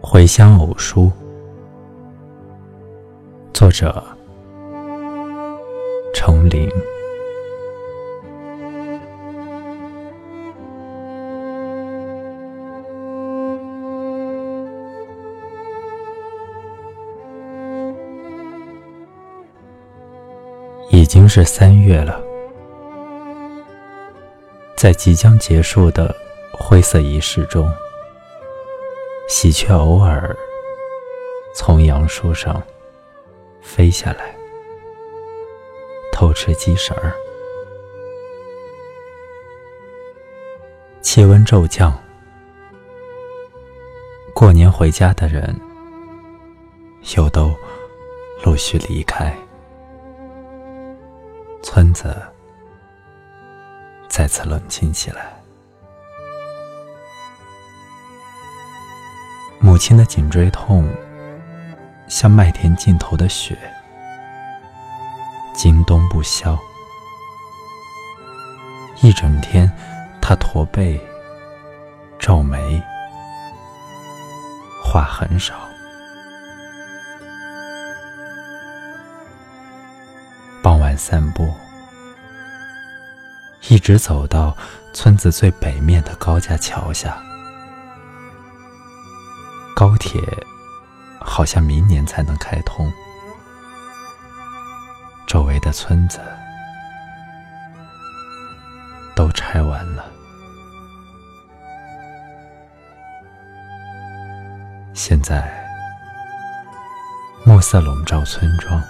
回乡偶书，作者：程琳。已经是三月了，在即将结束的灰色仪式中。喜鹊偶尔从杨树上飞下来，偷吃鸡食儿。气温骤降，过年回家的人又都陆续离开，村子再次冷清起来。母亲的颈椎痛，像麦田尽头的雪，经冬不消。一整天，她驼背、皱眉，话很少。傍晚散步，一直走到村子最北面的高架桥下。铁好像明年才能开通，周围的村子都拆完了。现在暮色笼罩村庄，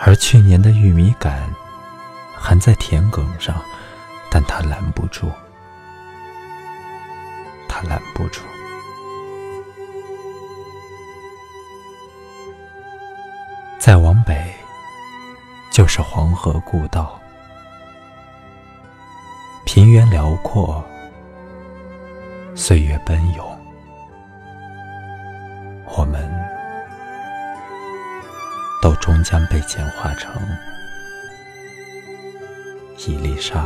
而去年的玉米杆还在田埂上，但它拦不住，它拦不住。再往北，就是黄河故道。平原辽阔，岁月奔涌，我们都终将被简化成一粒沙。